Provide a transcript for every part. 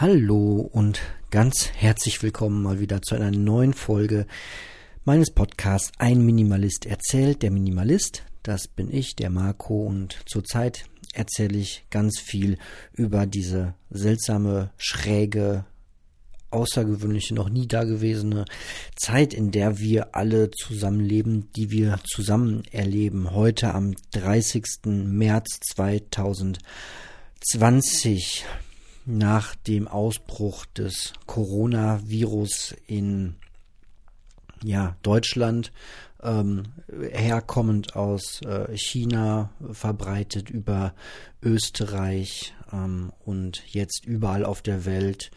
Hallo und ganz herzlich willkommen mal wieder zu einer neuen Folge meines Podcasts Ein Minimalist erzählt. Der Minimalist, das bin ich, der Marco und zurzeit erzähle ich ganz viel über diese seltsame, schräge, außergewöhnliche, noch nie dagewesene Zeit, in der wir alle zusammenleben, die wir zusammen erleben. Heute am 30. März 2020 nach dem Ausbruch des Coronavirus in ja, Deutschland, ähm, herkommend aus äh, China, verbreitet über Österreich ähm, und jetzt überall auf der Welt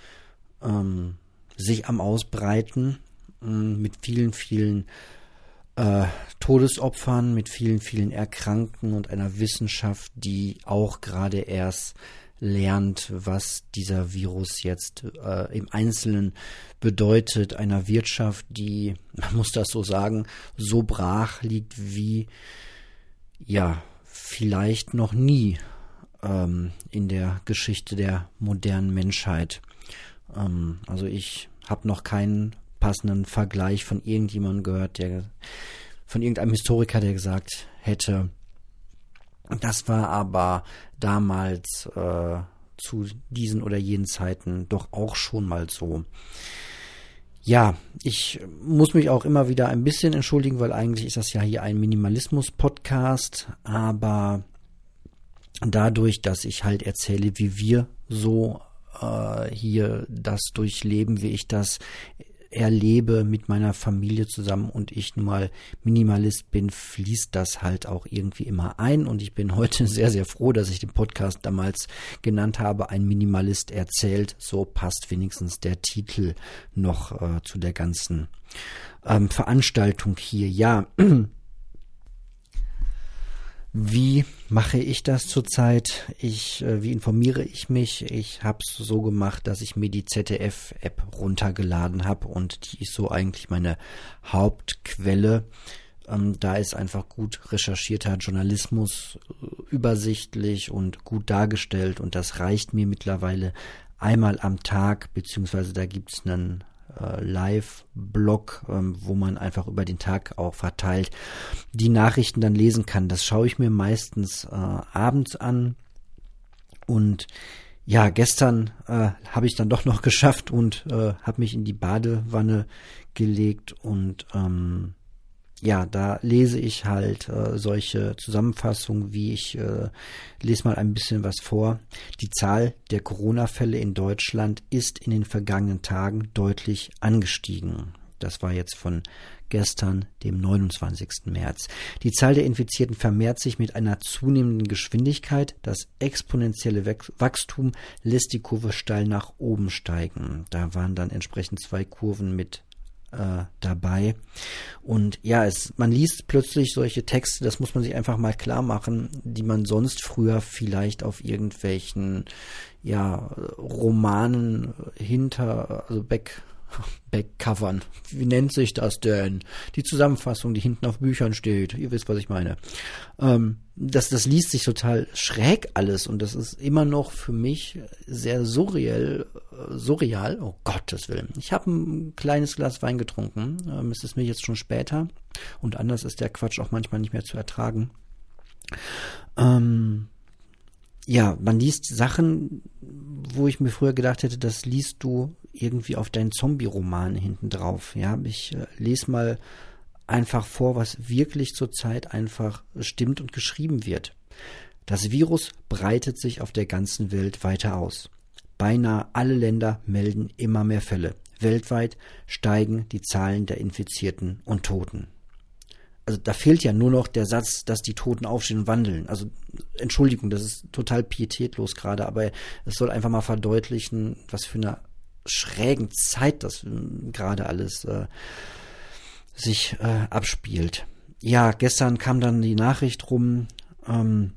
ähm, sich am Ausbreiten äh, mit vielen, vielen äh, Todesopfern, mit vielen, vielen Erkrankten und einer Wissenschaft, die auch gerade erst lernt, was dieser Virus jetzt äh, im Einzelnen bedeutet, einer Wirtschaft, die, man muss das so sagen, so brach liegt wie, ja, vielleicht noch nie ähm, in der Geschichte der modernen Menschheit. Ähm, also ich habe noch keinen passenden Vergleich von irgendjemandem gehört, der von irgendeinem Historiker, der gesagt hätte, das war aber damals äh, zu diesen oder jenen Zeiten doch auch schon mal so. Ja, ich muss mich auch immer wieder ein bisschen entschuldigen, weil eigentlich ist das ja hier ein Minimalismus-Podcast, aber dadurch, dass ich halt erzähle, wie wir so äh, hier das durchleben, wie ich das erlebe mit meiner Familie zusammen und ich nun mal Minimalist bin, fließt das halt auch irgendwie immer ein. Und ich bin heute sehr, sehr froh, dass ich den Podcast damals genannt habe, ein Minimalist erzählt. So passt wenigstens der Titel noch äh, zu der ganzen ähm, Veranstaltung hier. Ja. Wie mache ich das zurzeit? Ich, äh, wie informiere ich mich? Ich habe es so gemacht, dass ich mir die ZDF-App runtergeladen habe und die ist so eigentlich meine Hauptquelle. Ähm, da ist einfach gut recherchierter Journalismus äh, übersichtlich und gut dargestellt und das reicht mir mittlerweile einmal am Tag, beziehungsweise da gibt's einen äh, Live-Blog, ähm, wo man einfach über den Tag auch verteilt die Nachrichten dann lesen kann. Das schaue ich mir meistens äh, abends an und ja, gestern äh, habe ich dann doch noch geschafft und äh, habe mich in die Badewanne gelegt und ähm, ja, da lese ich halt äh, solche Zusammenfassungen, wie ich äh, lese mal ein bisschen was vor. Die Zahl der Corona-Fälle in Deutschland ist in den vergangenen Tagen deutlich angestiegen. Das war jetzt von gestern, dem 29. März. Die Zahl der Infizierten vermehrt sich mit einer zunehmenden Geschwindigkeit. Das exponentielle Wachstum lässt die Kurve steil nach oben steigen. Da waren dann entsprechend zwei Kurven mit äh, dabei. Und ja, es, man liest plötzlich solche Texte, das muss man sich einfach mal klar machen, die man sonst früher vielleicht auf irgendwelchen ja, Romanen hinter, also back, Backcovern. Wie nennt sich das denn? Die Zusammenfassung, die hinten auf Büchern steht. Ihr wisst, was ich meine. Ähm, das, das liest sich total schräg alles und das ist immer noch für mich sehr surreal. Surreal. Oh Gottes Willen. Ich habe ein kleines Glas Wein getrunken. Ähm, es ist mir jetzt schon später und anders ist der Quatsch auch manchmal nicht mehr zu ertragen. Ähm, ja, man liest Sachen, wo ich mir früher gedacht hätte, das liest du irgendwie auf deinen Zombie-Roman hinten drauf. Ja, ich äh, lese mal einfach vor, was wirklich zurzeit einfach stimmt und geschrieben wird. Das Virus breitet sich auf der ganzen Welt weiter aus. Beinahe alle Länder melden immer mehr Fälle. Weltweit steigen die Zahlen der Infizierten und Toten. Also da fehlt ja nur noch der Satz, dass die Toten aufstehen und wandeln. Also Entschuldigung, das ist total pietätlos gerade, aber es soll einfach mal verdeutlichen, was für eine schrägen Zeit das äh, gerade alles äh, sich äh, abspielt. Ja, gestern kam dann die Nachricht rum, ähm,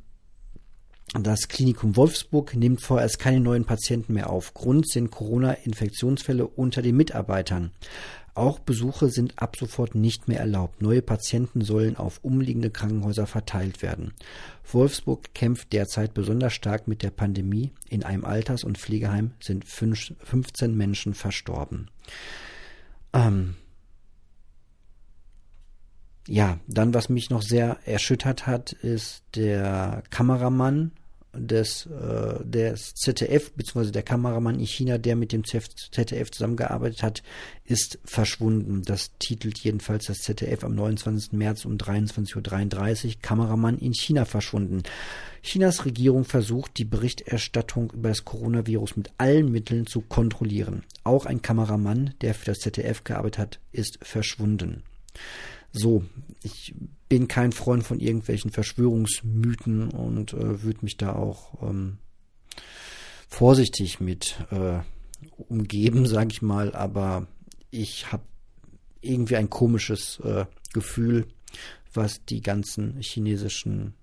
das Klinikum Wolfsburg nimmt vorerst keine neuen Patienten mehr auf. Grund sind Corona-Infektionsfälle unter den Mitarbeitern. Auch Besuche sind ab sofort nicht mehr erlaubt. Neue Patienten sollen auf umliegende Krankenhäuser verteilt werden. Wolfsburg kämpft derzeit besonders stark mit der Pandemie. In einem Alters- und Pflegeheim sind 15 Menschen verstorben. Ähm ja, dann was mich noch sehr erschüttert hat, ist der Kameramann des, äh, des ZDF, beziehungsweise der Kameramann in China, der mit dem ZDF zusammengearbeitet hat, ist verschwunden. Das titelt jedenfalls das ZDF am 29. März um 23.33 Uhr. Kameramann in China verschwunden. Chinas Regierung versucht, die Berichterstattung über das Coronavirus mit allen Mitteln zu kontrollieren. Auch ein Kameramann, der für das ZDF gearbeitet hat, ist verschwunden. So, ich bin kein Freund von irgendwelchen Verschwörungsmythen und äh, würde mich da auch ähm, vorsichtig mit äh, umgeben, sage ich mal. Aber ich habe irgendwie ein komisches äh, Gefühl, was die ganzen chinesischen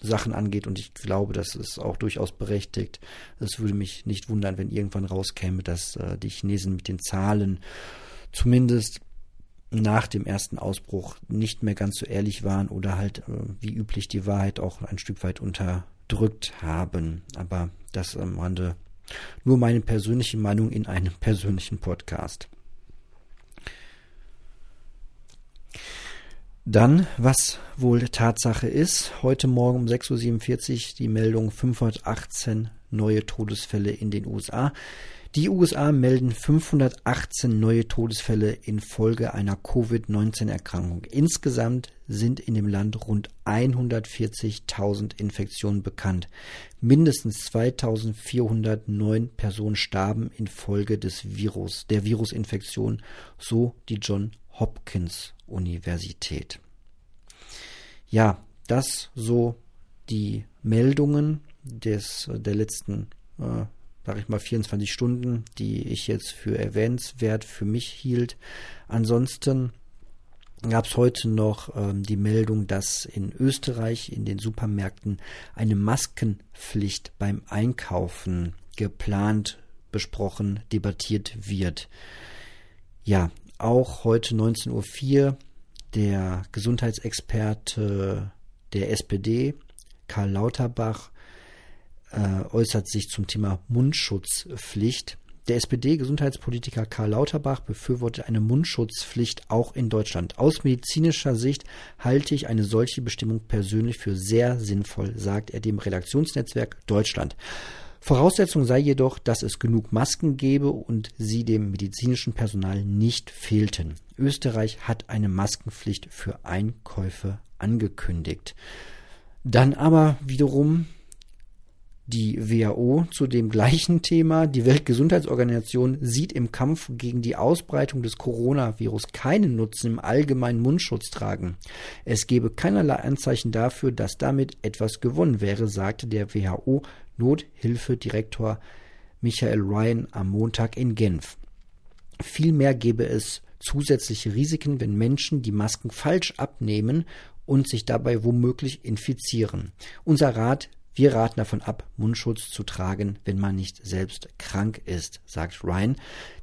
Sachen angeht und ich glaube, das ist auch durchaus berechtigt. Es würde mich nicht wundern, wenn irgendwann rauskäme, dass äh, die Chinesen mit den Zahlen zumindest nach dem ersten Ausbruch nicht mehr ganz so ehrlich waren oder halt äh, wie üblich die Wahrheit auch ein Stück weit unterdrückt haben. Aber das am Rande nur meine persönliche Meinung in einem persönlichen Podcast. Dann, was wohl Tatsache ist, heute Morgen um 6.47 Uhr die Meldung 518 neue Todesfälle in den USA. Die USA melden 518 neue Todesfälle infolge einer Covid-19-Erkrankung. Insgesamt sind in dem Land rund 140.000 Infektionen bekannt. Mindestens 2.409 Personen starben infolge des Virus, der Virusinfektion, so die John Hopkins Universität. Ja, das so die Meldungen des, der letzten äh, sage ich mal, 24 Stunden, die ich jetzt für erwähnenswert für mich hielt. Ansonsten gab es heute noch ähm, die Meldung, dass in Österreich in den Supermärkten eine Maskenpflicht beim Einkaufen geplant, besprochen, debattiert wird. Ja, auch heute 19.04 Uhr der Gesundheitsexperte der SPD, Karl Lauterbach, äh, äußert sich zum Thema Mundschutzpflicht. Der SPD-Gesundheitspolitiker Karl Lauterbach befürwortet eine Mundschutzpflicht auch in Deutschland. Aus medizinischer Sicht halte ich eine solche Bestimmung persönlich für sehr sinnvoll, sagt er dem Redaktionsnetzwerk Deutschland. Voraussetzung sei jedoch, dass es genug Masken gäbe und sie dem medizinischen Personal nicht fehlten. Österreich hat eine Maskenpflicht für Einkäufe angekündigt. Dann aber wiederum die WHO zu dem gleichen Thema. Die Weltgesundheitsorganisation sieht im Kampf gegen die Ausbreitung des Coronavirus keinen Nutzen im allgemeinen Mundschutz tragen. Es gebe keinerlei Anzeichen dafür, dass damit etwas gewonnen wäre, sagte der WHO-Nothilfedirektor Michael Ryan am Montag in Genf. Vielmehr gäbe es zusätzliche Risiken, wenn Menschen die Masken falsch abnehmen und sich dabei womöglich infizieren. Unser Rat wir raten davon ab, Mundschutz zu tragen, wenn man nicht selbst krank ist, sagt Ryan.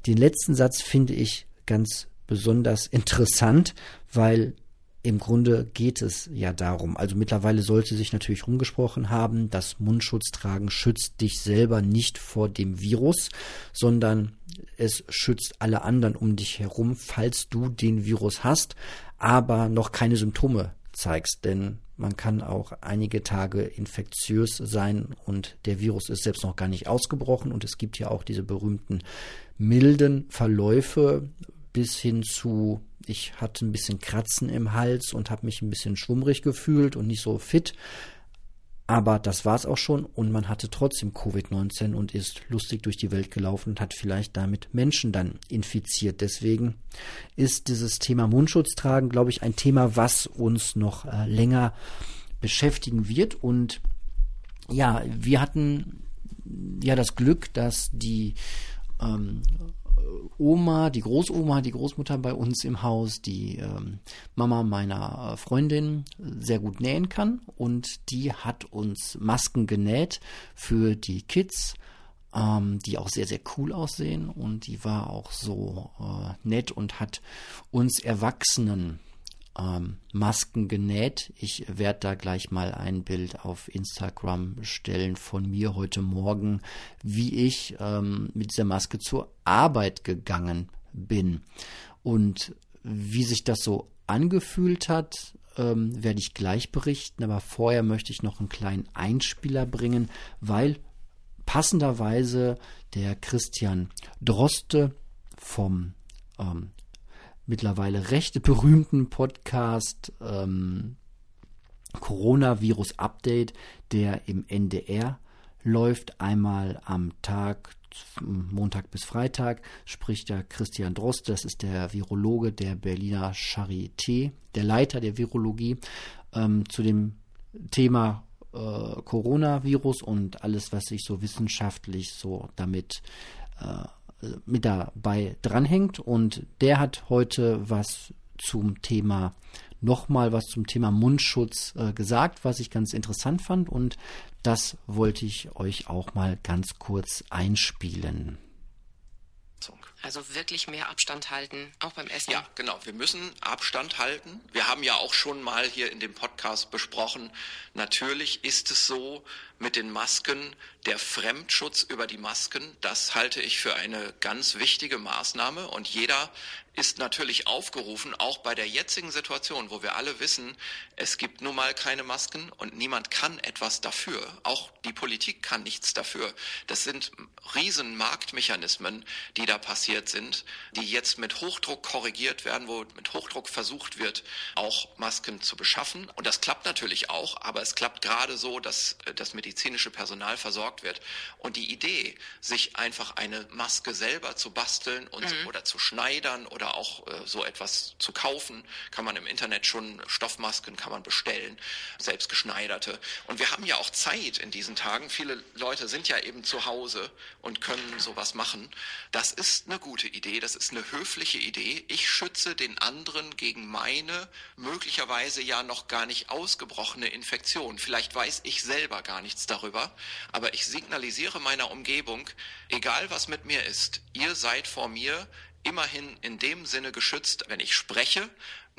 Den letzten Satz finde ich ganz besonders interessant, weil im Grunde geht es ja darum. Also mittlerweile sollte sich natürlich rumgesprochen haben, dass Mundschutz tragen schützt dich selber nicht vor dem Virus, sondern es schützt alle anderen um dich herum, falls du den Virus hast, aber noch keine Symptome zeigst. Denn man kann auch einige Tage infektiös sein und der Virus ist selbst noch gar nicht ausgebrochen und es gibt ja auch diese berühmten milden Verläufe bis hin zu ich hatte ein bisschen Kratzen im Hals und habe mich ein bisschen schwummrig gefühlt und nicht so fit. Aber das war es auch schon und man hatte trotzdem Covid-19 und ist lustig durch die Welt gelaufen und hat vielleicht damit Menschen dann infiziert. Deswegen ist dieses Thema Mundschutz tragen, glaube ich, ein Thema, was uns noch äh, länger beschäftigen wird. Und ja, wir hatten ja das Glück, dass die ähm, Oma, die Großoma, die Großmutter bei uns im Haus, die ähm, Mama meiner Freundin sehr gut nähen kann. Und die hat uns Masken genäht für die Kids ähm, die auch sehr, sehr cool aussehen. Und die war auch so äh, nett und hat uns Erwachsenen ähm, Masken genäht. Ich werde da gleich mal ein Bild auf Instagram stellen von mir heute Morgen, wie ich ähm, mit dieser Maske zur Arbeit gegangen bin. Und wie sich das so angefühlt hat, ähm, werde ich gleich berichten, aber vorher möchte ich noch einen kleinen Einspieler bringen, weil passenderweise der Christian Droste vom ähm, mittlerweile recht berühmten Podcast ähm, Coronavirus Update, der im NDR läuft, einmal am Tag Montag bis Freitag spricht der Christian Drost, das ist der Virologe der Berliner Charité, der Leiter der Virologie, ähm, zu dem Thema äh, Coronavirus und alles, was sich so wissenschaftlich so damit äh, mit dabei dranhängt. Und der hat heute was zum Thema nochmal was zum Thema Mundschutz äh, gesagt, was ich ganz interessant fand und das wollte ich euch auch mal ganz kurz einspielen. Also wirklich mehr Abstand halten, auch beim Essen. Ja, genau. Wir müssen Abstand halten. Wir haben ja auch schon mal hier in dem Podcast besprochen, natürlich ist es so mit den Masken, der Fremdschutz über die Masken, das halte ich für eine ganz wichtige Maßnahme und jeder ist natürlich aufgerufen, auch bei der jetzigen Situation, wo wir alle wissen, es gibt nun mal keine Masken und niemand kann etwas dafür. Auch die Politik kann nichts dafür. Das sind riesen Marktmechanismen, die da passiert sind, die jetzt mit Hochdruck korrigiert werden, wo mit Hochdruck versucht wird, auch Masken zu beschaffen. Und das klappt natürlich auch, aber es klappt gerade so, dass äh, das medizinische Personal versorgt wird. Und die Idee, sich einfach eine Maske selber zu basteln und, mhm. oder zu schneidern oder oder auch äh, so etwas zu kaufen. Kann man im Internet schon Stoffmasken kann man bestellen, selbstgeschneiderte. Und wir haben ja auch Zeit in diesen Tagen. Viele Leute sind ja eben zu Hause und können sowas machen. Das ist eine gute Idee, das ist eine höfliche Idee. Ich schütze den anderen gegen meine möglicherweise ja noch gar nicht ausgebrochene Infektion. Vielleicht weiß ich selber gar nichts darüber, aber ich signalisiere meiner Umgebung, egal was mit mir ist, ihr seid vor mir, immerhin in dem Sinne geschützt, wenn ich spreche,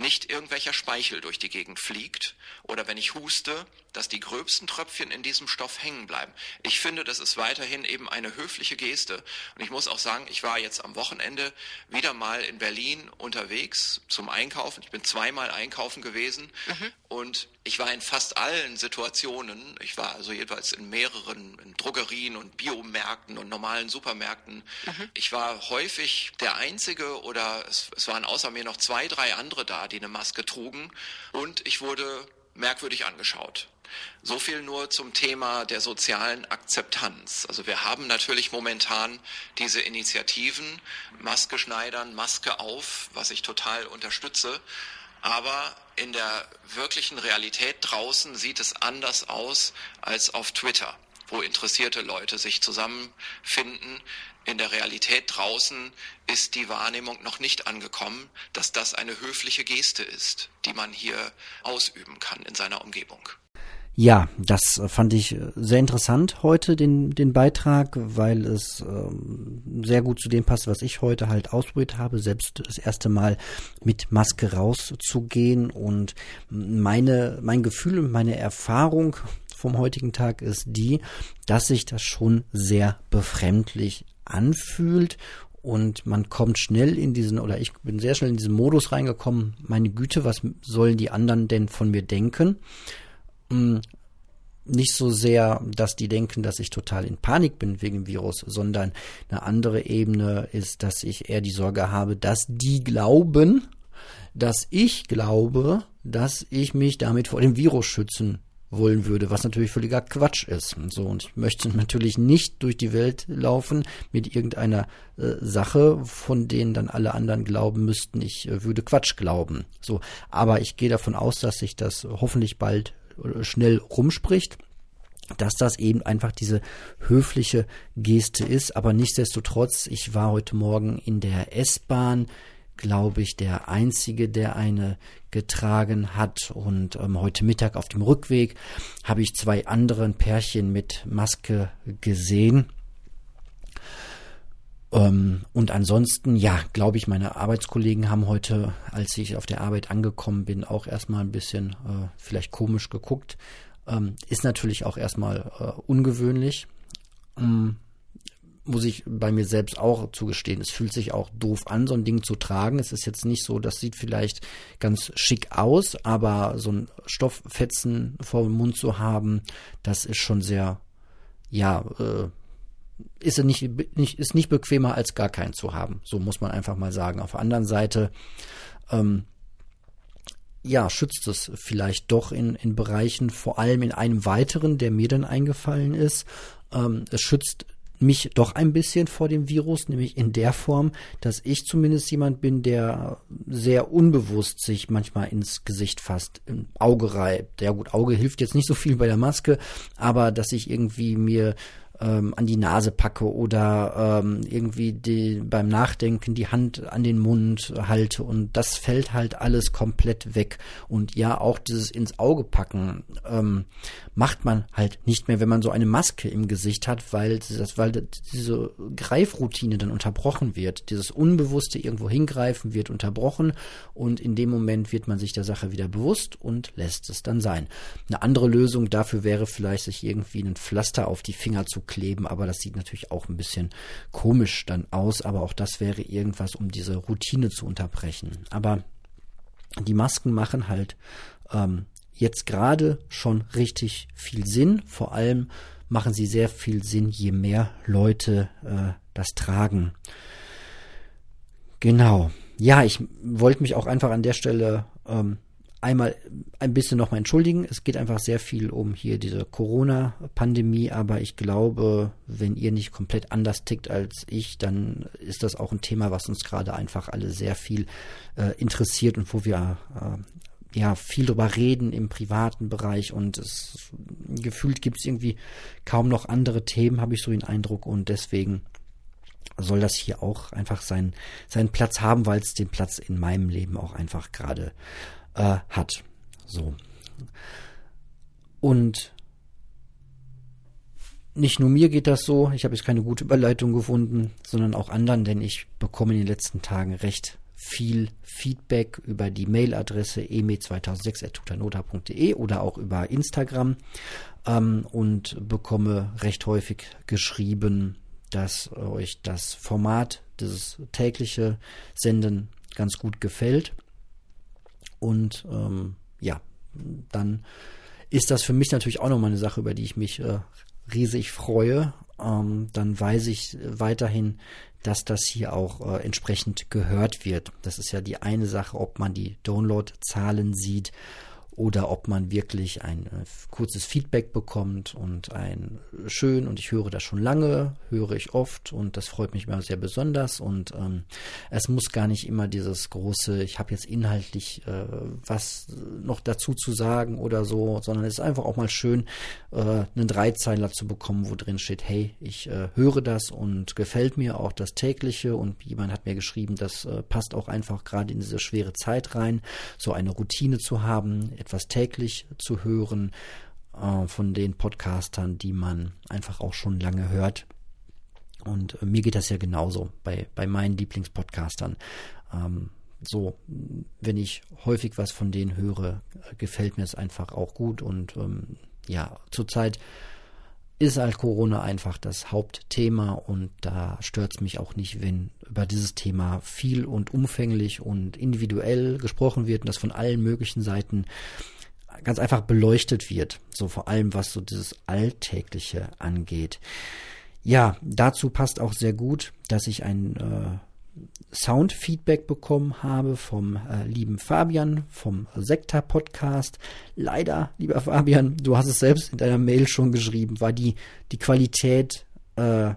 nicht irgendwelcher Speichel durch die Gegend fliegt oder wenn ich huste, dass die gröbsten Tröpfchen in diesem Stoff hängen bleiben. Ich finde, das ist weiterhin eben eine höfliche Geste. Und ich muss auch sagen, ich war jetzt am Wochenende wieder mal in Berlin unterwegs zum Einkaufen. Ich bin zweimal einkaufen gewesen mhm. und ich war in fast allen Situationen, ich war also jeweils in mehreren in Drogerien und Biomärkten und normalen Supermärkten. Mhm. Ich war häufig der Einzige oder es, es waren außer mir noch zwei, drei andere da, die eine Maske trugen und ich wurde merkwürdig angeschaut. So viel nur zum Thema der sozialen Akzeptanz. Also wir haben natürlich momentan diese Initiativen, Maske schneidern, Maske auf, was ich total unterstütze. Aber in der wirklichen Realität draußen sieht es anders aus als auf Twitter, wo interessierte Leute sich zusammenfinden. In der Realität draußen ist die Wahrnehmung noch nicht angekommen, dass das eine höfliche Geste ist, die man hier ausüben kann in seiner Umgebung. Ja, das fand ich sehr interessant heute, den, den Beitrag, weil es ähm, sehr gut zu dem passt, was ich heute halt ausprobiert habe, selbst das erste Mal mit Maske rauszugehen und meine, mein Gefühl und meine Erfahrung vom heutigen Tag ist die, dass sich das schon sehr befremdlich anfühlt und man kommt schnell in diesen, oder ich bin sehr schnell in diesen Modus reingekommen, meine Güte, was sollen die anderen denn von mir denken? Hm, nicht so sehr, dass die denken, dass ich total in Panik bin wegen Virus, sondern eine andere Ebene ist, dass ich eher die Sorge habe, dass die glauben, dass ich glaube, dass ich mich damit vor dem Virus schützen wollen würde, was natürlich völliger Quatsch ist. So und ich möchte natürlich nicht durch die Welt laufen mit irgendeiner äh, Sache, von denen dann alle anderen glauben müssten, ich äh, würde Quatsch glauben. So, aber ich gehe davon aus, dass sich das hoffentlich bald schnell rumspricht dass das eben einfach diese höfliche Geste ist. Aber nichtsdestotrotz, ich war heute Morgen in der S-Bahn, glaube ich, der Einzige, der eine getragen hat. Und ähm, heute Mittag auf dem Rückweg habe ich zwei anderen Pärchen mit Maske gesehen. Ähm, und ansonsten, ja, glaube ich, meine Arbeitskollegen haben heute, als ich auf der Arbeit angekommen bin, auch erstmal ein bisschen äh, vielleicht komisch geguckt. Ähm, ist natürlich auch erstmal äh, ungewöhnlich. Ähm, muss ich bei mir selbst auch zugestehen. Es fühlt sich auch doof an, so ein Ding zu tragen. Es ist jetzt nicht so, das sieht vielleicht ganz schick aus, aber so ein Stofffetzen vor dem Mund zu haben, das ist schon sehr, ja, äh, ist nicht, nicht, ist nicht bequemer als gar keinen zu haben. So muss man einfach mal sagen. Auf der anderen Seite, ähm, ja, schützt es vielleicht doch in, in Bereichen, vor allem in einem weiteren, der mir dann eingefallen ist. Ähm, es schützt mich doch ein bisschen vor dem Virus, nämlich in der Form, dass ich zumindest jemand bin, der sehr unbewusst sich manchmal ins Gesicht fasst, im Auge reibt. Ja gut, Auge hilft jetzt nicht so viel bei der Maske, aber dass ich irgendwie mir ähm, an die Nase packe oder ähm, irgendwie die, beim Nachdenken die Hand an den Mund halte und das fällt halt alles komplett weg. Und ja, auch dieses ins Auge packen ähm, macht man halt nicht mehr, wenn man so eine Maske im Gesicht hat, weil das, weil diese Greifroutine dann unterbrochen wird. Dieses unbewusste irgendwo hingreifen wird unterbrochen und in dem Moment wird man sich der Sache wieder bewusst und lässt es dann sein. Eine andere Lösung dafür wäre vielleicht, sich irgendwie ein Pflaster auf die Finger zu kleben, aber das sieht natürlich auch ein bisschen komisch dann aus, aber auch das wäre irgendwas, um diese Routine zu unterbrechen. Aber die Masken machen halt ähm, jetzt gerade schon richtig viel Sinn. Vor allem machen sie sehr viel Sinn, je mehr Leute äh, das tragen. Genau. Ja, ich wollte mich auch einfach an der Stelle ähm, einmal ein bisschen nochmal entschuldigen. Es geht einfach sehr viel um hier diese Corona-Pandemie, aber ich glaube, wenn ihr nicht komplett anders tickt als ich, dann ist das auch ein Thema, was uns gerade einfach alle sehr viel äh, interessiert und wo wir äh, ja viel drüber reden im privaten Bereich und es gefühlt gibt es irgendwie kaum noch andere Themen, habe ich so den Eindruck und deswegen soll das hier auch einfach seinen, seinen Platz haben, weil es den Platz in meinem Leben auch einfach gerade äh, hat. So. Und nicht nur mir geht das so, ich habe jetzt keine gute Überleitung gefunden, sondern auch anderen, denn ich bekomme in den letzten Tagen recht viel Feedback über die Mailadresse eme2006.tutanota.de oder auch über Instagram ähm, und bekomme recht häufig geschrieben, dass euch das Format, dieses tägliche Senden ganz gut gefällt. Und ähm, ja, dann ist das für mich natürlich auch nochmal eine Sache, über die ich mich äh, riesig freue. Ähm, dann weiß ich weiterhin, dass das hier auch äh, entsprechend gehört wird. Das ist ja die eine Sache, ob man die Download-Zahlen sieht oder ob man wirklich ein äh, kurzes Feedback bekommt und ein schön und ich höre das schon lange, höre ich oft und das freut mich immer sehr besonders und ähm, es muss gar nicht immer dieses große, ich habe jetzt inhaltlich äh, was noch dazu zu sagen oder so, sondern es ist einfach auch mal schön, äh, einen Dreizeiler zu bekommen, wo drin steht, hey, ich äh, höre das und gefällt mir auch das tägliche und jemand hat mir geschrieben, das äh, passt auch einfach gerade in diese schwere Zeit rein, so eine Routine zu haben, etwas täglich zu hören äh, von den Podcastern, die man einfach auch schon lange hört. Und äh, mir geht das ja genauso bei, bei meinen Lieblingspodcastern. Ähm, so, wenn ich häufig was von denen höre, gefällt mir es einfach auch gut. Und ähm, ja, zurzeit ist halt Corona einfach das Hauptthema und da stört es mich auch nicht, wenn über dieses Thema viel und umfänglich und individuell gesprochen wird und das von allen möglichen Seiten ganz einfach beleuchtet wird. So vor allem, was so dieses Alltägliche angeht. Ja, dazu passt auch sehr gut, dass ich ein äh, Soundfeedback bekommen habe vom äh, lieben Fabian vom Sekta Podcast. Leider, lieber Fabian, du hast es selbst in deiner Mail schon geschrieben, war die, die Qualität äh,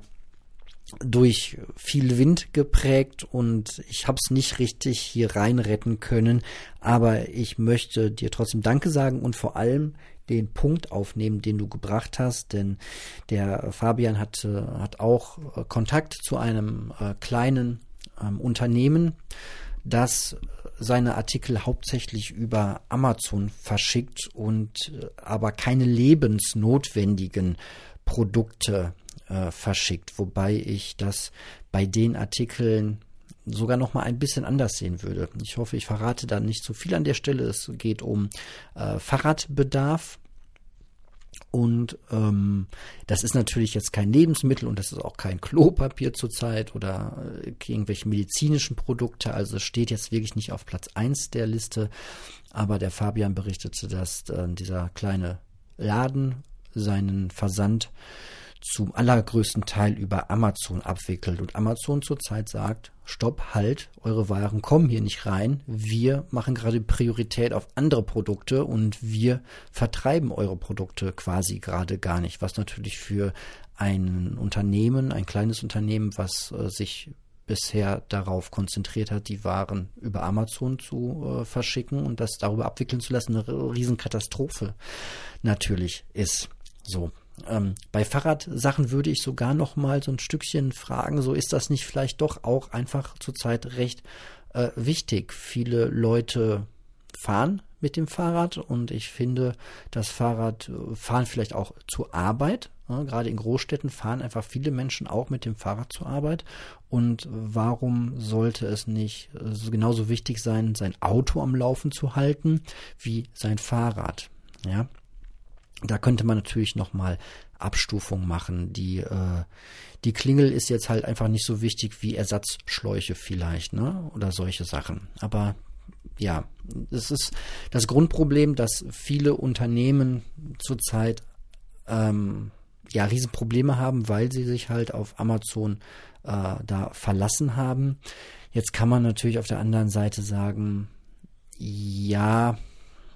durch viel Wind geprägt und ich habe es nicht richtig hier reinretten können, aber ich möchte dir trotzdem Danke sagen und vor allem den Punkt aufnehmen, den du gebracht hast, denn der Fabian hat, hat auch äh, Kontakt zu einem äh, kleinen ähm, Unternehmen, das seine Artikel hauptsächlich über Amazon verschickt und äh, aber keine lebensnotwendigen Produkte äh, verschickt, wobei ich das bei den Artikeln sogar noch mal ein bisschen anders sehen würde. Ich hoffe, ich verrate da nicht zu viel an der Stelle. Es geht um äh, Fahrradbedarf. Und ähm, das ist natürlich jetzt kein Lebensmittel und das ist auch kein Klopapier zurzeit oder äh, irgendwelche medizinischen Produkte. Also es steht jetzt wirklich nicht auf Platz eins der Liste. Aber der Fabian berichtete, dass äh, dieser kleine Laden seinen Versand zum allergrößten Teil über Amazon abwickelt. Und Amazon zurzeit sagt, stopp, halt, eure Waren kommen hier nicht rein, wir machen gerade Priorität auf andere Produkte und wir vertreiben eure Produkte quasi gerade gar nicht, was natürlich für ein Unternehmen, ein kleines Unternehmen, was äh, sich bisher darauf konzentriert hat, die Waren über Amazon zu äh, verschicken und das darüber abwickeln zu lassen, eine Riesenkatastrophe natürlich ist. So, ähm, bei Fahrradsachen würde ich sogar noch mal so ein Stückchen fragen, so ist das nicht vielleicht doch auch einfach zurzeit recht äh, wichtig. Viele Leute fahren mit dem Fahrrad und ich finde, das Fahrrad äh, fahren vielleicht auch zur Arbeit. Ja, gerade in Großstädten fahren einfach viele Menschen auch mit dem Fahrrad zur Arbeit. Und warum sollte es nicht äh, genauso wichtig sein, sein Auto am Laufen zu halten wie sein Fahrrad? Ja, da könnte man natürlich nochmal Abstufung machen. Die, äh, die Klingel ist jetzt halt einfach nicht so wichtig wie Ersatzschläuche vielleicht, ne? Oder solche Sachen. Aber ja, es ist das Grundproblem, dass viele Unternehmen zurzeit ähm, ja Riesenprobleme haben, weil sie sich halt auf Amazon äh, da verlassen haben. Jetzt kann man natürlich auf der anderen Seite sagen, ja,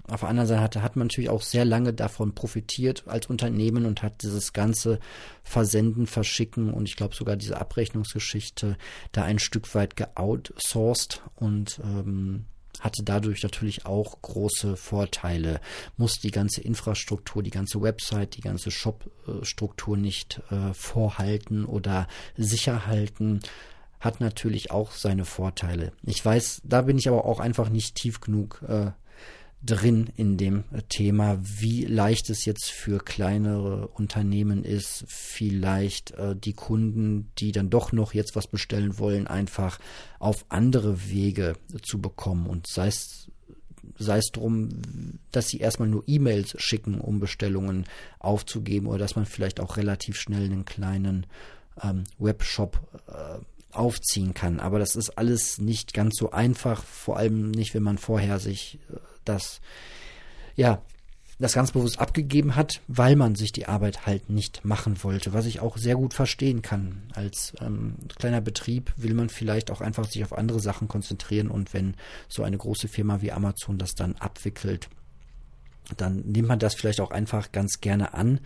auf der anderen Seite hat, man natürlich auch sehr lange davon profitiert als Unternehmen und hat dieses ganze Versenden, Verschicken und ich glaube sogar diese Abrechnungsgeschichte da ein Stück weit geoutsourced und ähm, hatte dadurch natürlich auch große Vorteile, muss die ganze Infrastruktur, die ganze Website, die ganze Shop-Struktur nicht äh, vorhalten oder sicher halten, hat natürlich auch seine Vorteile. Ich weiß, da bin ich aber auch einfach nicht tief genug äh, drin in dem Thema, wie leicht es jetzt für kleinere Unternehmen ist, vielleicht äh, die Kunden, die dann doch noch jetzt was bestellen wollen, einfach auf andere Wege zu bekommen. Und sei es sei es drum, dass sie erstmal nur E-Mails schicken, um Bestellungen aufzugeben oder dass man vielleicht auch relativ schnell einen kleinen ähm, Webshop äh, aufziehen kann. Aber das ist alles nicht ganz so einfach, vor allem nicht, wenn man vorher sich äh, das, ja, das ganz bewusst abgegeben hat, weil man sich die Arbeit halt nicht machen wollte, was ich auch sehr gut verstehen kann. Als ähm, kleiner Betrieb will man vielleicht auch einfach sich auf andere Sachen konzentrieren und wenn so eine große Firma wie Amazon das dann abwickelt, dann nimmt man das vielleicht auch einfach ganz gerne an.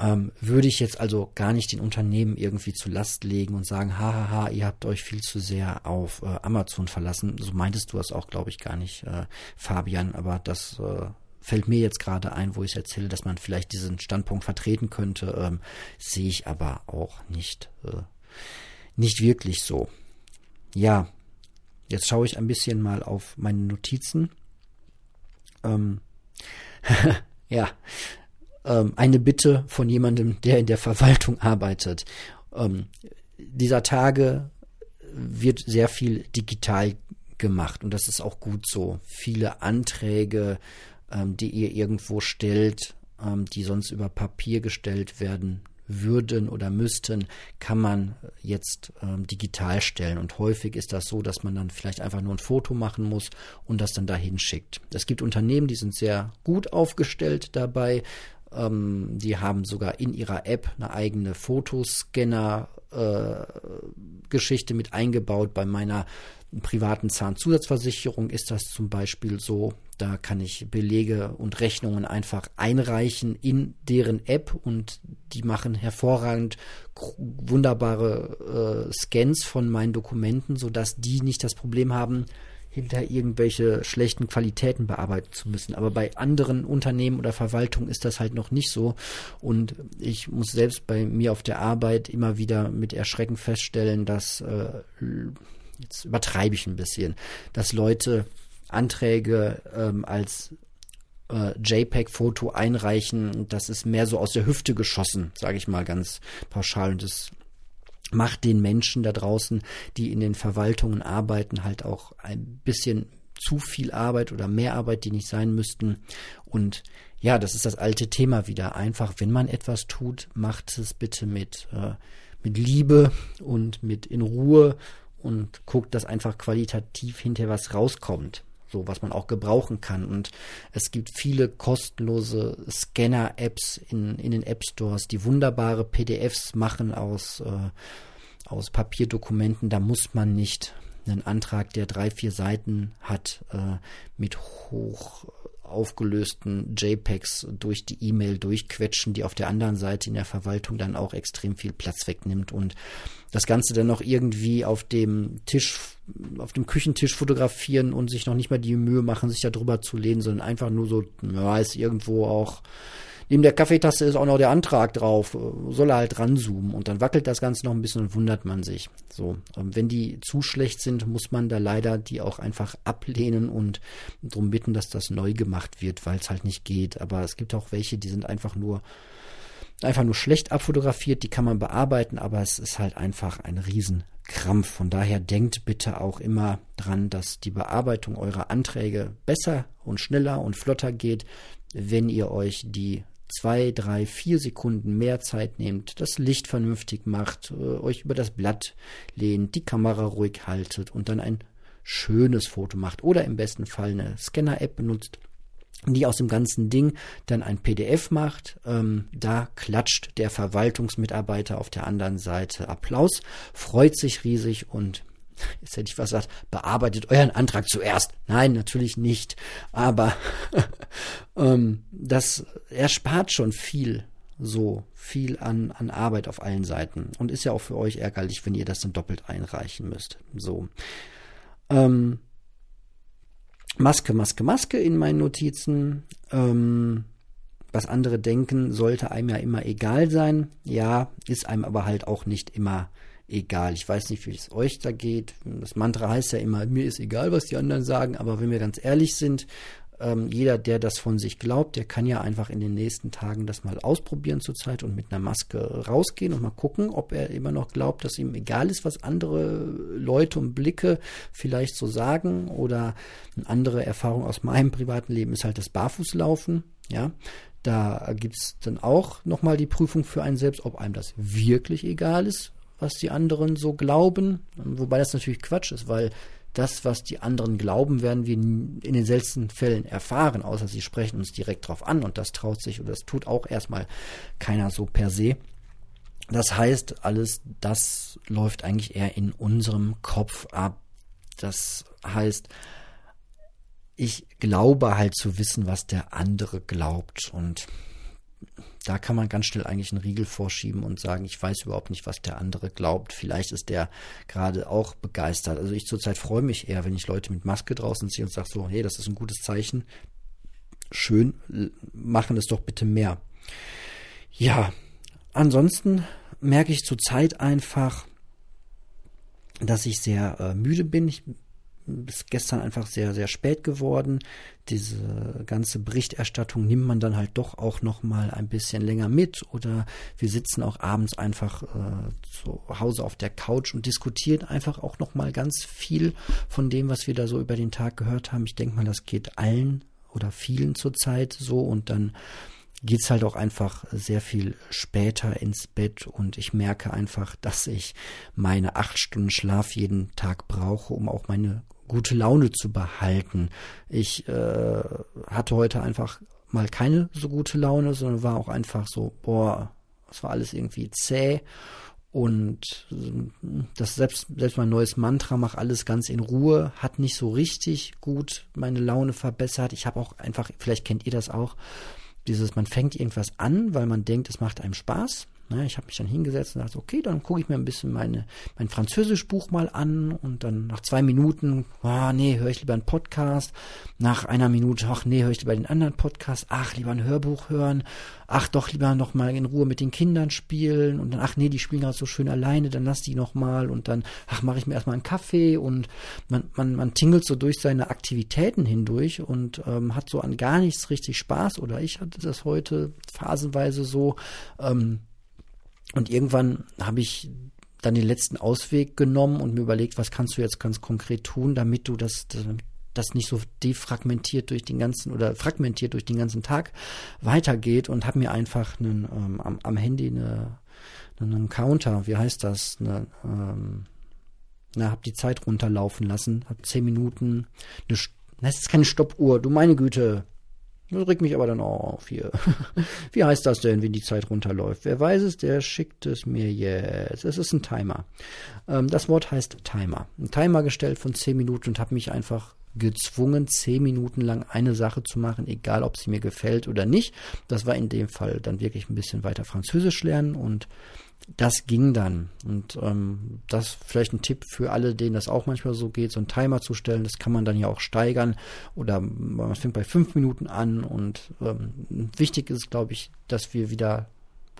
Ähm, würde ich jetzt also gar nicht den Unternehmen irgendwie zu Last legen und sagen, hahaha, ihr habt euch viel zu sehr auf äh, Amazon verlassen. So meintest du es auch, glaube ich, gar nicht, äh, Fabian, aber das äh, fällt mir jetzt gerade ein, wo ich erzähle, dass man vielleicht diesen Standpunkt vertreten könnte, ähm, sehe ich aber auch nicht, äh, nicht wirklich so. Ja, jetzt schaue ich ein bisschen mal auf meine Notizen. Ähm, ja, ähm, eine Bitte von jemandem, der in der Verwaltung arbeitet. Ähm, dieser Tage wird sehr viel digital gemacht und das ist auch gut so. Viele Anträge, ähm, die ihr irgendwo stellt, ähm, die sonst über Papier gestellt werden würden oder müssten, kann man jetzt ähm, digital stellen. Und häufig ist das so, dass man dann vielleicht einfach nur ein Foto machen muss und das dann dahin schickt. Es gibt Unternehmen, die sind sehr gut aufgestellt dabei. Ähm, die haben sogar in ihrer App eine eigene Fotoscanner-Geschichte äh, mit eingebaut. Bei meiner privaten Zahnzusatzversicherung ist das zum Beispiel so. Da kann ich Belege und Rechnungen einfach einreichen in deren App und die machen hervorragend wunderbare äh, Scans von meinen Dokumenten, sodass die nicht das Problem haben, hinter irgendwelche schlechten Qualitäten bearbeiten zu müssen. Aber bei anderen Unternehmen oder Verwaltungen ist das halt noch nicht so. Und ich muss selbst bei mir auf der Arbeit immer wieder mit Erschrecken feststellen, dass, äh, jetzt übertreibe ich ein bisschen, dass Leute Anträge ähm, als äh, JPEG-Foto einreichen. Das ist mehr so aus der Hüfte geschossen, sage ich mal ganz pauschal. Und das macht den Menschen da draußen, die in den Verwaltungen arbeiten, halt auch ein bisschen zu viel Arbeit oder mehr Arbeit, die nicht sein müssten. Und ja, das ist das alte Thema wieder. Einfach, wenn man etwas tut, macht es bitte mit, äh, mit Liebe und mit in Ruhe und guckt, dass einfach qualitativ hinterher was rauskommt so was man auch gebrauchen kann. Und es gibt viele kostenlose Scanner-Apps in, in den App Stores, die wunderbare PDFs machen aus, äh, aus Papierdokumenten. Da muss man nicht einen Antrag, der drei, vier Seiten hat, äh, mit hoch aufgelösten JPEGs durch die E-Mail durchquetschen, die auf der anderen Seite in der Verwaltung dann auch extrem viel Platz wegnimmt und das Ganze dann noch irgendwie auf dem Tisch, auf dem Küchentisch fotografieren und sich noch nicht mal die Mühe machen, sich da drüber zu lehnen, sondern einfach nur so, ja, ist irgendwo auch neben der Kaffeetasse ist auch noch der Antrag drauf, soll er halt ranzoomen und dann wackelt das Ganze noch ein bisschen und wundert man sich. So, ähm, wenn die zu schlecht sind, muss man da leider die auch einfach ablehnen und darum bitten, dass das neu gemacht wird, weil es halt nicht geht. Aber es gibt auch welche, die sind einfach nur einfach nur schlecht abfotografiert, die kann man bearbeiten, aber es ist halt einfach ein Riesenkrampf. Von daher denkt bitte auch immer dran, dass die Bearbeitung eurer Anträge besser und schneller und flotter geht, wenn ihr euch die zwei, drei, vier Sekunden mehr Zeit nehmt, das Licht vernünftig macht, äh, euch über das Blatt lehnt, die Kamera ruhig haltet und dann ein schönes Foto macht oder im besten Fall eine Scanner-App benutzt, die aus dem ganzen Ding dann ein PDF macht. Ähm, da klatscht der Verwaltungsmitarbeiter auf der anderen Seite Applaus, freut sich riesig und jetzt hätte ich was gesagt, bearbeitet euren Antrag zuerst. Nein, natürlich nicht. Aber ähm, das erspart schon viel, so viel an, an Arbeit auf allen Seiten. Und ist ja auch für euch ärgerlich, wenn ihr das dann doppelt einreichen müsst. So. Ähm, Maske, Maske, Maske in meinen Notizen. Ähm, was andere denken, sollte einem ja immer egal sein. Ja, ist einem aber halt auch nicht immer egal. Ich weiß nicht, wie es euch da geht. Das Mantra heißt ja immer, mir ist egal, was die anderen sagen, aber wenn wir ganz ehrlich sind, ähm, jeder, der das von sich glaubt, der kann ja einfach in den nächsten Tagen das mal ausprobieren zurzeit und mit einer Maske rausgehen und mal gucken, ob er immer noch glaubt, dass ihm egal ist, was andere Leute und Blicke vielleicht so sagen. Oder eine andere Erfahrung aus meinem privaten Leben ist halt das Barfußlaufen. Ja, da gibt's dann auch nochmal die Prüfung für einen selbst, ob einem das wirklich egal ist, was die anderen so glauben. Wobei das natürlich Quatsch ist, weil das, was die anderen glauben, werden wir in den seltensten Fällen erfahren, außer sie sprechen uns direkt drauf an und das traut sich oder das tut auch erstmal keiner so per se. Das heißt, alles das läuft eigentlich eher in unserem Kopf ab. Das heißt, ich glaube halt zu wissen, was der andere glaubt und da kann man ganz schnell eigentlich einen Riegel vorschieben und sagen, ich weiß überhaupt nicht, was der andere glaubt. Vielleicht ist der gerade auch begeistert. Also ich zurzeit freue mich eher, wenn ich Leute mit Maske draußen sehe und sage so, hey, das ist ein gutes Zeichen. Schön, machen es doch bitte mehr. Ja, ansonsten merke ich zurzeit einfach, dass ich sehr äh, müde bin. Ich ist gestern einfach sehr, sehr spät geworden. Diese ganze Berichterstattung nimmt man dann halt doch auch noch mal ein bisschen länger mit oder wir sitzen auch abends einfach äh, zu Hause auf der Couch und diskutieren einfach auch noch mal ganz viel von dem, was wir da so über den Tag gehört haben. Ich denke mal, das geht allen oder vielen zurzeit so und dann geht's halt auch einfach sehr viel später ins Bett und ich merke einfach, dass ich meine acht Stunden Schlaf jeden Tag brauche, um auch meine gute Laune zu behalten. Ich äh, hatte heute einfach mal keine so gute Laune, sondern war auch einfach so, boah, es war alles irgendwie zäh. Und äh, das selbst, selbst mein neues Mantra, mach alles ganz in Ruhe, hat nicht so richtig gut meine Laune verbessert. Ich habe auch einfach, vielleicht kennt ihr das auch, dieses, man fängt irgendwas an, weil man denkt, es macht einem Spaß. Ne, ich habe mich dann hingesetzt und dachte, okay, dann gucke ich mir ein bisschen meine, mein Französischbuch mal an und dann nach zwei Minuten, ah, nee, höre ich lieber einen Podcast. Nach einer Minute, ach nee, höre ich lieber den anderen Podcast. Ach, lieber ein Hörbuch hören. Ach, doch lieber noch mal in Ruhe mit den Kindern spielen und dann, ach nee, die spielen gerade so schön alleine, dann lass die noch mal und dann, ach, mache ich mir erstmal einen Kaffee und man, man, man tingelt so durch seine Aktivitäten hindurch und ähm, hat so an gar nichts richtig Spaß oder ich hatte das heute phasenweise so, ähm, und irgendwann habe ich dann den letzten Ausweg genommen und mir überlegt, was kannst du jetzt ganz konkret tun, damit du das, das nicht so defragmentiert durch den ganzen oder fragmentiert durch den ganzen Tag weitergeht und habe mir einfach einen, ähm, am, am, Handy eine, einen Counter, wie heißt das, eine, ähm, na, hab die Zeit runterlaufen lassen, hab zehn Minuten, eine, das ist keine Stoppuhr, du meine Güte, das regt mich aber dann auf hier. Wie heißt das denn, wenn die Zeit runterläuft? Wer weiß es, der schickt es mir jetzt. Es ist ein Timer. Ähm, das Wort heißt Timer. Ein Timer gestellt von 10 Minuten und habe mich einfach gezwungen, 10 Minuten lang eine Sache zu machen, egal ob sie mir gefällt oder nicht. Das war in dem Fall dann wirklich ein bisschen weiter Französisch lernen und das ging dann. Und ähm, das vielleicht ein Tipp für alle, denen das auch manchmal so geht, so einen Timer zu stellen. Das kann man dann ja auch steigern. Oder man fängt bei fünf Minuten an. Und ähm, wichtig ist, glaube ich, dass wir wieder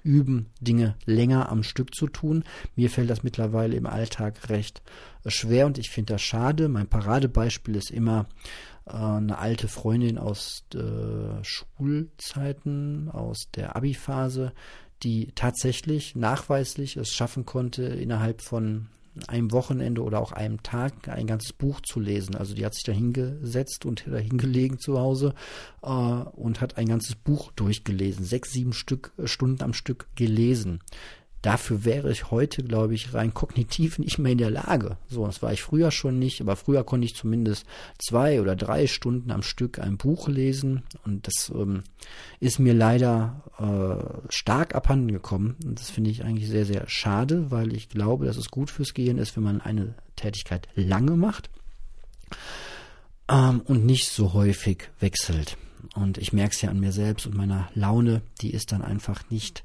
üben, Dinge länger am Stück zu tun. Mir fällt das mittlerweile im Alltag recht äh, schwer und ich finde das schade. Mein Paradebeispiel ist immer äh, eine alte Freundin aus äh, Schulzeiten, aus der Abi-Phase, die tatsächlich nachweislich es schaffen konnte, innerhalb von einem Wochenende oder auch einem Tag ein ganzes Buch zu lesen. Also die hat sich da hingesetzt und da hingelegen zu Hause äh, und hat ein ganzes Buch durchgelesen, sechs, sieben Stück, Stunden am Stück gelesen. Dafür wäre ich heute, glaube ich, rein kognitiv nicht mehr in der Lage. So, das war ich früher schon nicht, aber früher konnte ich zumindest zwei oder drei Stunden am Stück ein Buch lesen und das ähm, ist mir leider äh, stark abhanden gekommen. Und das finde ich eigentlich sehr, sehr schade, weil ich glaube, dass es gut fürs Gehirn ist, wenn man eine Tätigkeit lange macht ähm, und nicht so häufig wechselt. Und ich merke es ja an mir selbst und meiner Laune, die ist dann einfach nicht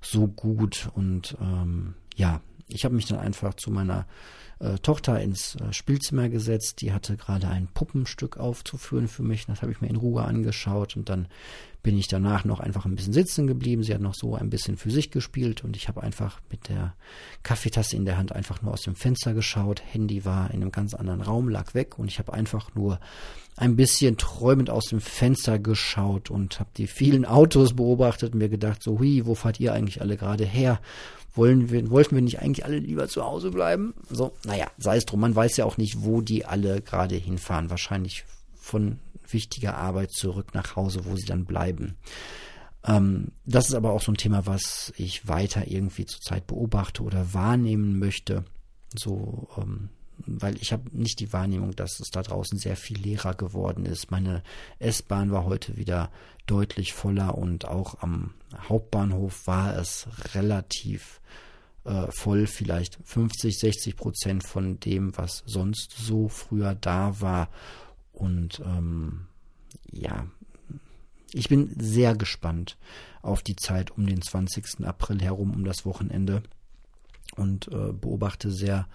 so gut. Und ähm, ja, ich habe mich dann einfach zu meiner äh, Tochter ins äh, Spielzimmer gesetzt. Die hatte gerade ein Puppenstück aufzuführen für mich. Das habe ich mir in Ruhe angeschaut und dann bin ich danach noch einfach ein bisschen sitzen geblieben. Sie hat noch so ein bisschen für sich gespielt und ich habe einfach mit der Kaffeetasse in der Hand einfach nur aus dem Fenster geschaut. Handy war in einem ganz anderen Raum, lag weg und ich habe einfach nur ein bisschen träumend aus dem Fenster geschaut und habe die vielen Autos beobachtet und mir gedacht, so, hui, wo fahrt ihr eigentlich alle gerade her? Wollen wir, wollten wir nicht eigentlich alle lieber zu Hause bleiben? So, naja, sei es drum, man weiß ja auch nicht, wo die alle gerade hinfahren. Wahrscheinlich von wichtiger Arbeit zurück nach Hause, wo sie dann bleiben. Ähm, das ist aber auch so ein Thema, was ich weiter irgendwie zurzeit beobachte oder wahrnehmen möchte. So, ähm, weil ich habe nicht die Wahrnehmung, dass es da draußen sehr viel leerer geworden ist. Meine S-Bahn war heute wieder deutlich voller und auch am Hauptbahnhof war es relativ äh, voll, vielleicht 50, 60 Prozent von dem, was sonst so früher da war. Und ähm, ja, ich bin sehr gespannt auf die Zeit um den 20. April herum, um das Wochenende und äh, beobachte sehr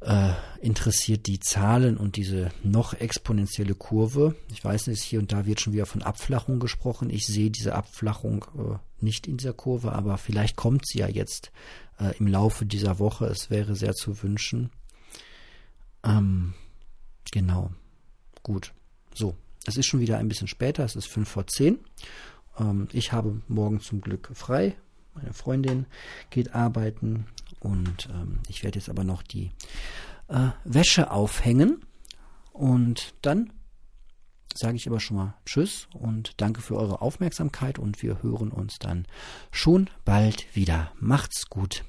äh, interessiert die Zahlen und diese noch exponentielle Kurve. Ich weiß nicht, hier und da wird schon wieder von Abflachung gesprochen. Ich sehe diese Abflachung äh, nicht in dieser Kurve, aber vielleicht kommt sie ja jetzt äh, im Laufe dieser Woche. Es wäre sehr zu wünschen. Ähm, genau. Gut, so. Es ist schon wieder ein bisschen später, es ist 5 vor 10. Ähm, ich habe morgen zum Glück frei. Meine Freundin geht arbeiten und ähm, ich werde jetzt aber noch die äh, Wäsche aufhängen. Und dann sage ich aber schon mal Tschüss und danke für eure Aufmerksamkeit und wir hören uns dann schon bald wieder. Macht's gut.